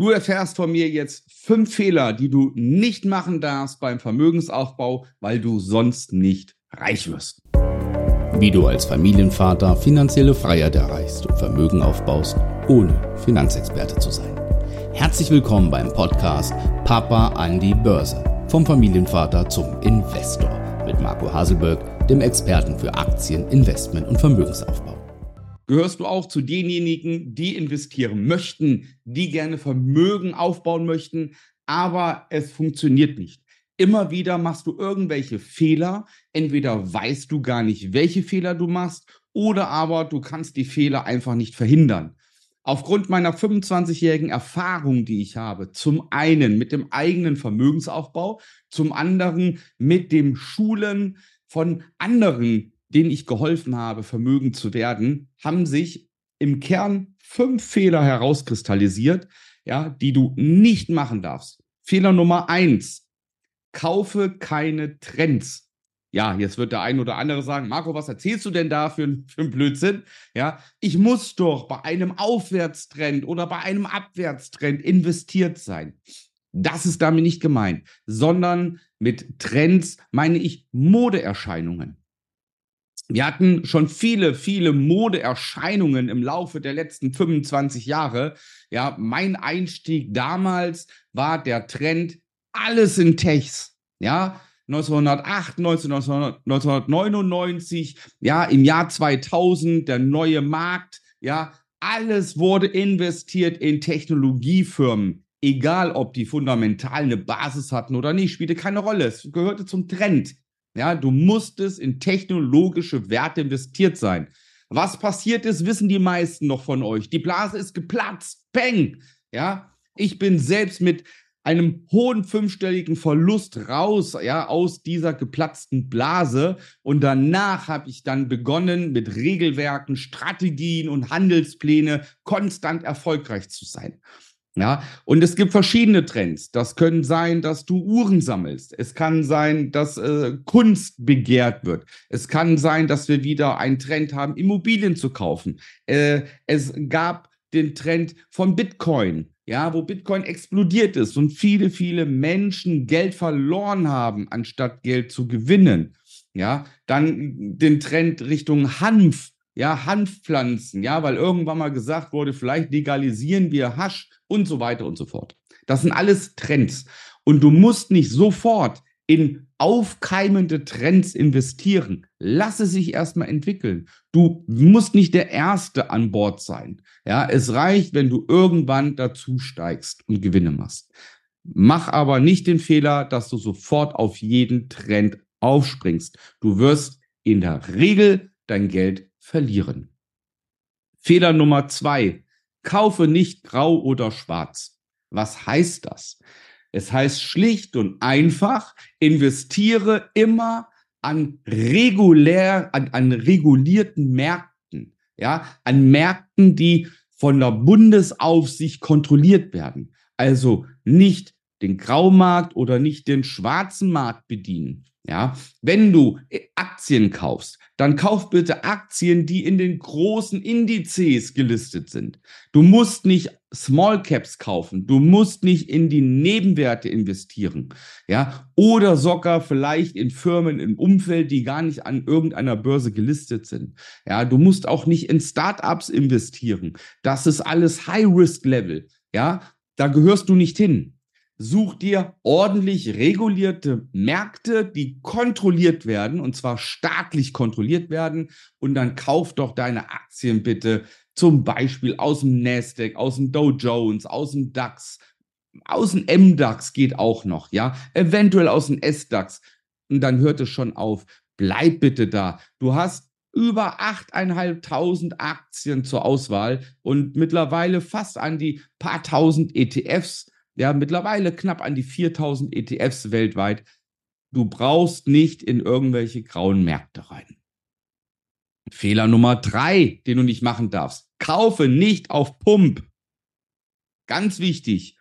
Du erfährst von mir jetzt fünf Fehler, die du nicht machen darfst beim Vermögensaufbau, weil du sonst nicht reich wirst. Wie du als Familienvater finanzielle Freiheit erreichst und Vermögen aufbaust, ohne Finanzexperte zu sein. Herzlich willkommen beim Podcast Papa an die Börse. Vom Familienvater zum Investor mit Marco Haselberg, dem Experten für Aktien, Investment und Vermögensaufbau gehörst du auch zu denjenigen, die investieren möchten, die gerne Vermögen aufbauen möchten, aber es funktioniert nicht. Immer wieder machst du irgendwelche Fehler. Entweder weißt du gar nicht, welche Fehler du machst, oder aber du kannst die Fehler einfach nicht verhindern. Aufgrund meiner 25-jährigen Erfahrung, die ich habe, zum einen mit dem eigenen Vermögensaufbau, zum anderen mit dem Schulen von anderen denen ich geholfen habe, vermögend zu werden, haben sich im Kern fünf Fehler herauskristallisiert, ja, die du nicht machen darfst. Fehler Nummer eins. Kaufe keine Trends. Ja, jetzt wird der ein oder andere sagen, Marco, was erzählst du denn da für, für einen Blödsinn? Ja, ich muss doch bei einem Aufwärtstrend oder bei einem Abwärtstrend investiert sein. Das ist damit nicht gemeint, sondern mit Trends meine ich Modeerscheinungen. Wir hatten schon viele, viele Modeerscheinungen im Laufe der letzten 25 Jahre. Ja, mein Einstieg damals war der Trend alles in Techs. Ja, 1908, 1999, ja, im Jahr 2000 der neue Markt, ja, alles wurde investiert in Technologiefirmen. Egal, ob die fundamental eine Basis hatten oder nicht, spielte keine Rolle. Es gehörte zum Trend. Ja, du musstest in technologische Werte investiert sein. Was passiert ist, wissen die meisten noch von euch. Die Blase ist geplatzt. Peng. Ja, ich bin selbst mit einem hohen fünfstelligen Verlust raus, ja, aus dieser geplatzten Blase. Und danach habe ich dann begonnen, mit Regelwerken, Strategien und Handelspläne konstant erfolgreich zu sein. Ja, und es gibt verschiedene Trends. Das können sein, dass du Uhren sammelst. Es kann sein, dass äh, Kunst begehrt wird. Es kann sein, dass wir wieder einen Trend haben, Immobilien zu kaufen. Äh, es gab den Trend von Bitcoin, ja, wo Bitcoin explodiert ist und viele, viele Menschen Geld verloren haben, anstatt Geld zu gewinnen. Ja, dann den Trend Richtung Hanf ja, Hanfpflanzen, ja, weil irgendwann mal gesagt wurde, vielleicht legalisieren wir Hasch und so weiter und so fort. Das sind alles Trends. Und du musst nicht sofort in aufkeimende Trends investieren. Lass es sich erstmal entwickeln. Du musst nicht der Erste an Bord sein. Ja, es reicht, wenn du irgendwann dazu steigst und Gewinne machst. Mach aber nicht den Fehler, dass du sofort auf jeden Trend aufspringst. Du wirst in der Regel dein Geld verlieren. Fehler Nummer zwei. Kaufe nicht grau oder schwarz. Was heißt das? Es heißt schlicht und einfach, investiere immer an regulär, an, an regulierten Märkten, ja, an Märkten, die von der Bundesaufsicht kontrolliert werden. Also nicht den Graumarkt oder nicht den schwarzen Markt bedienen. Ja, wenn du äh, Aktien kaufst, dann kauf bitte Aktien, die in den großen Indizes gelistet sind. Du musst nicht Small Caps kaufen, du musst nicht in die Nebenwerte investieren, ja, oder sogar vielleicht in Firmen im Umfeld, die gar nicht an irgendeiner Börse gelistet sind. Ja, du musst auch nicht in Startups investieren. Das ist alles High Risk Level, ja, da gehörst du nicht hin. Such dir ordentlich regulierte Märkte, die kontrolliert werden, und zwar staatlich kontrolliert werden. Und dann kauf doch deine Aktien bitte zum Beispiel aus dem Nasdaq, aus dem Dow Jones, aus dem DAX, aus dem MDAX geht auch noch, ja, eventuell aus dem SDAX. Und dann hört es schon auf. Bleib bitte da. Du hast über 8.500 Aktien zur Auswahl und mittlerweile fast an die paar tausend ETFs ja, mittlerweile knapp an die 4000 ETFs weltweit. Du brauchst nicht in irgendwelche grauen Märkte rein. Fehler Nummer drei, den du nicht machen darfst. Kaufe nicht auf Pump. Ganz wichtig.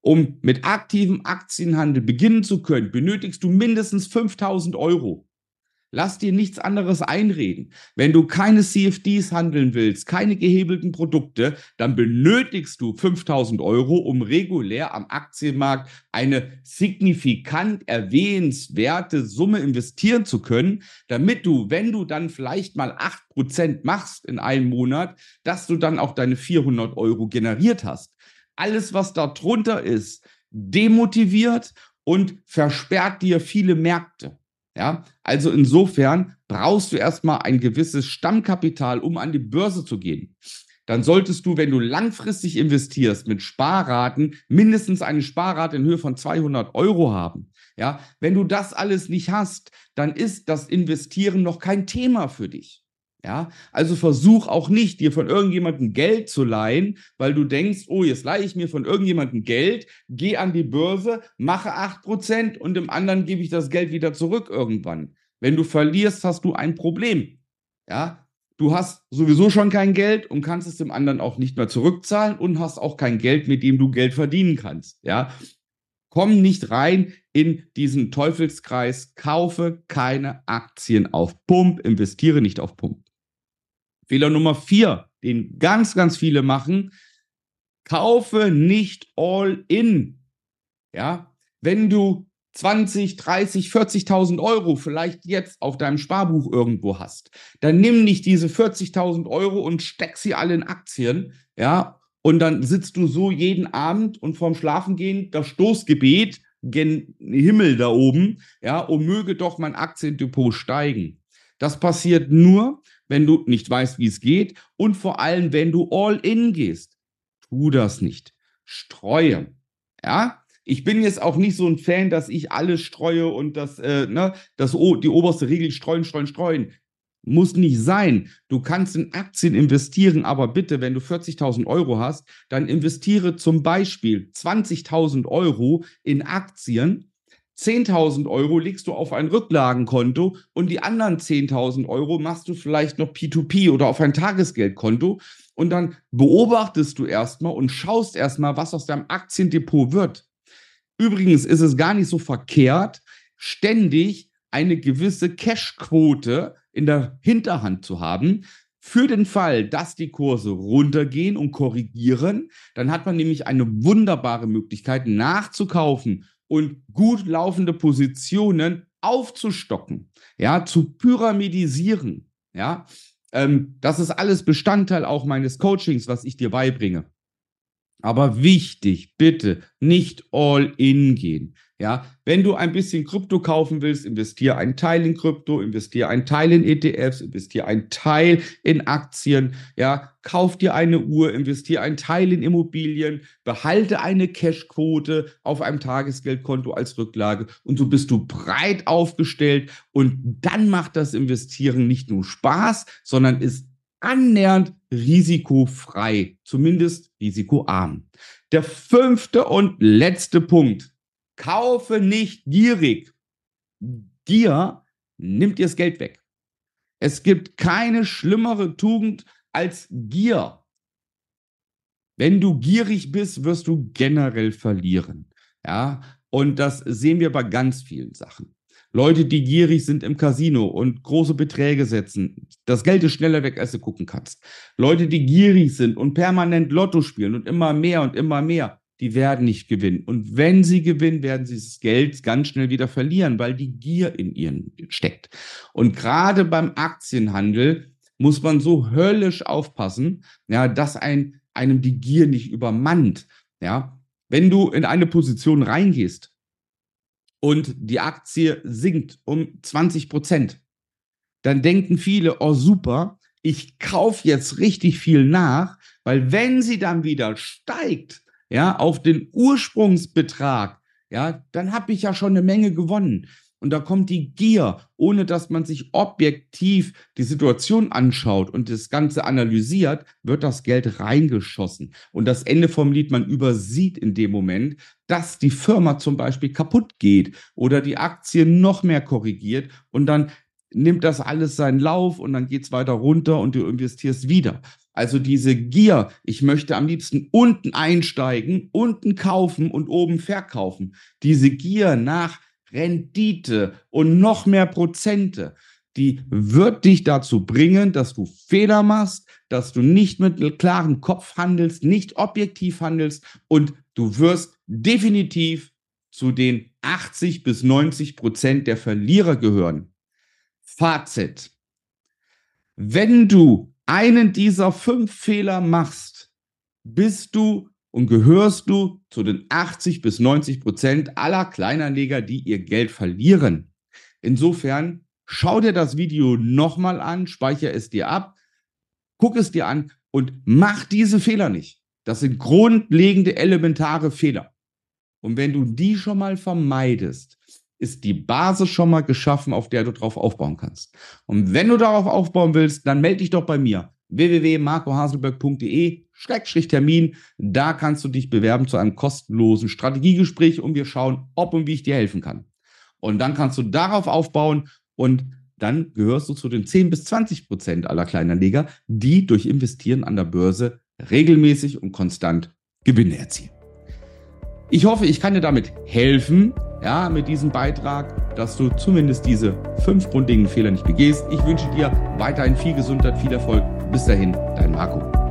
Um mit aktivem Aktienhandel beginnen zu können, benötigst du mindestens 5000 Euro. Lass dir nichts anderes einreden. Wenn du keine CFDs handeln willst, keine gehebelten Produkte, dann benötigst du 5000 Euro, um regulär am Aktienmarkt eine signifikant erwähnenswerte Summe investieren zu können, damit du, wenn du dann vielleicht mal 8% machst in einem Monat, dass du dann auch deine 400 Euro generiert hast. Alles, was da drunter ist, demotiviert und versperrt dir viele Märkte. Ja, also insofern brauchst du erstmal ein gewisses Stammkapital, um an die Börse zu gehen. Dann solltest du, wenn du langfristig investierst mit Sparraten, mindestens eine Sparrate in Höhe von 200 Euro haben. Ja, wenn du das alles nicht hast, dann ist das Investieren noch kein Thema für dich. Ja, also versuch auch nicht, dir von irgendjemandem Geld zu leihen, weil du denkst, oh, jetzt leihe ich mir von irgendjemandem Geld, geh an die Börse, mache 8% und dem anderen gebe ich das Geld wieder zurück irgendwann. Wenn du verlierst, hast du ein Problem. Ja, du hast sowieso schon kein Geld und kannst es dem anderen auch nicht mehr zurückzahlen und hast auch kein Geld, mit dem du Geld verdienen kannst. Ja, komm nicht rein in diesen Teufelskreis, kaufe keine Aktien auf Pump, investiere nicht auf Pump. Fehler Nummer vier, den ganz, ganz viele machen, kaufe nicht all in. Ja, wenn du 20, 30, 40.000 Euro vielleicht jetzt auf deinem Sparbuch irgendwo hast, dann nimm nicht diese 40.000 Euro und steck sie alle in Aktien, ja, und dann sitzt du so jeden Abend und vorm Schlafengehen das Stoßgebet gen Himmel da oben, ja, und möge doch mein Aktiendepot steigen. Das passiert nur, wenn du nicht weißt, wie es geht und vor allem, wenn du all in gehst. Tu das nicht. Streue. Ja? Ich bin jetzt auch nicht so ein Fan, dass ich alles streue und das, äh, ne, das, die oberste Regel streuen, streuen, streuen. Muss nicht sein. Du kannst in Aktien investieren, aber bitte, wenn du 40.000 Euro hast, dann investiere zum Beispiel 20.000 Euro in Aktien 10.000 Euro legst du auf ein Rücklagenkonto und die anderen 10.000 Euro machst du vielleicht noch P2P oder auf ein Tagesgeldkonto und dann beobachtest du erstmal und schaust erstmal, was aus deinem Aktiendepot wird. Übrigens ist es gar nicht so verkehrt, ständig eine gewisse Cashquote in der Hinterhand zu haben, für den Fall, dass die Kurse runtergehen und korrigieren, dann hat man nämlich eine wunderbare Möglichkeit nachzukaufen und gut laufende Positionen aufzustocken, ja, zu pyramidisieren, ja. Ähm, das ist alles Bestandteil auch meines Coachings, was ich dir beibringe. Aber wichtig, bitte nicht all in gehen. Ja, wenn du ein bisschen Krypto kaufen willst, investiere einen Teil in Krypto, investiere einen Teil in ETFs, investiere einen Teil in Aktien. Ja, kauf dir eine Uhr, investiere einen Teil in Immobilien, behalte eine Cashquote auf einem Tagesgeldkonto als Rücklage und so bist du breit aufgestellt und dann macht das Investieren nicht nur Spaß, sondern ist annähernd risikofrei, zumindest risikoarm. Der fünfte und letzte Punkt Kaufe nicht gierig. Gier nimmt dir das Geld weg. Es gibt keine schlimmere Tugend als Gier. Wenn du gierig bist, wirst du generell verlieren. Ja, und das sehen wir bei ganz vielen Sachen. Leute, die gierig sind im Casino und große Beträge setzen. Das Geld ist schneller weg, als du gucken kannst. Leute, die gierig sind und permanent Lotto spielen und immer mehr und immer mehr die werden nicht gewinnen. Und wenn sie gewinnen, werden sie das Geld ganz schnell wieder verlieren, weil die Gier in ihnen steckt. Und gerade beim Aktienhandel muss man so höllisch aufpassen, ja, dass ein, einem die Gier nicht übermannt. Ja, wenn du in eine Position reingehst und die Aktie sinkt um 20 Prozent, dann denken viele, oh super, ich kaufe jetzt richtig viel nach, weil wenn sie dann wieder steigt, ja, auf den Ursprungsbetrag, ja, dann habe ich ja schon eine Menge gewonnen. Und da kommt die Gier, ohne dass man sich objektiv die Situation anschaut und das Ganze analysiert, wird das Geld reingeschossen. Und das Ende vom Lied, man übersieht in dem Moment, dass die Firma zum Beispiel kaputt geht oder die Aktie noch mehr korrigiert und dann nimmt das alles seinen Lauf und dann geht es weiter runter und du investierst wieder. Also diese Gier, ich möchte am liebsten unten einsteigen, unten kaufen und oben verkaufen. Diese Gier nach Rendite und noch mehr Prozente, die wird dich dazu bringen, dass du Fehler machst, dass du nicht mit klarem Kopf handelst, nicht objektiv handelst und du wirst definitiv zu den 80 bis 90 Prozent der Verlierer gehören. Fazit. Wenn du einen dieser fünf Fehler machst, bist du und gehörst du zu den 80 bis 90 Prozent aller Kleinanleger, die ihr Geld verlieren. Insofern schau dir das Video nochmal an, speichere es dir ab, guck es dir an und mach diese Fehler nicht. Das sind grundlegende, elementare Fehler. Und wenn du die schon mal vermeidest, ist die Basis schon mal geschaffen, auf der du drauf aufbauen kannst. Und wenn du darauf aufbauen willst, dann melde dich doch bei mir www.marcohaselberg.de-termin. Da kannst du dich bewerben zu einem kostenlosen Strategiegespräch und wir schauen, ob und wie ich dir helfen kann. Und dann kannst du darauf aufbauen und dann gehörst du zu den 10 bis 20 Prozent aller Kleinanleger, die durch Investieren an der Börse regelmäßig und konstant Gewinne erzielen. Ich hoffe, ich kann dir damit helfen, ja, mit diesem Beitrag, dass du zumindest diese fünf grundlegenden Fehler nicht begehst. Ich wünsche dir weiterhin viel Gesundheit, viel Erfolg. Bis dahin, dein Marco.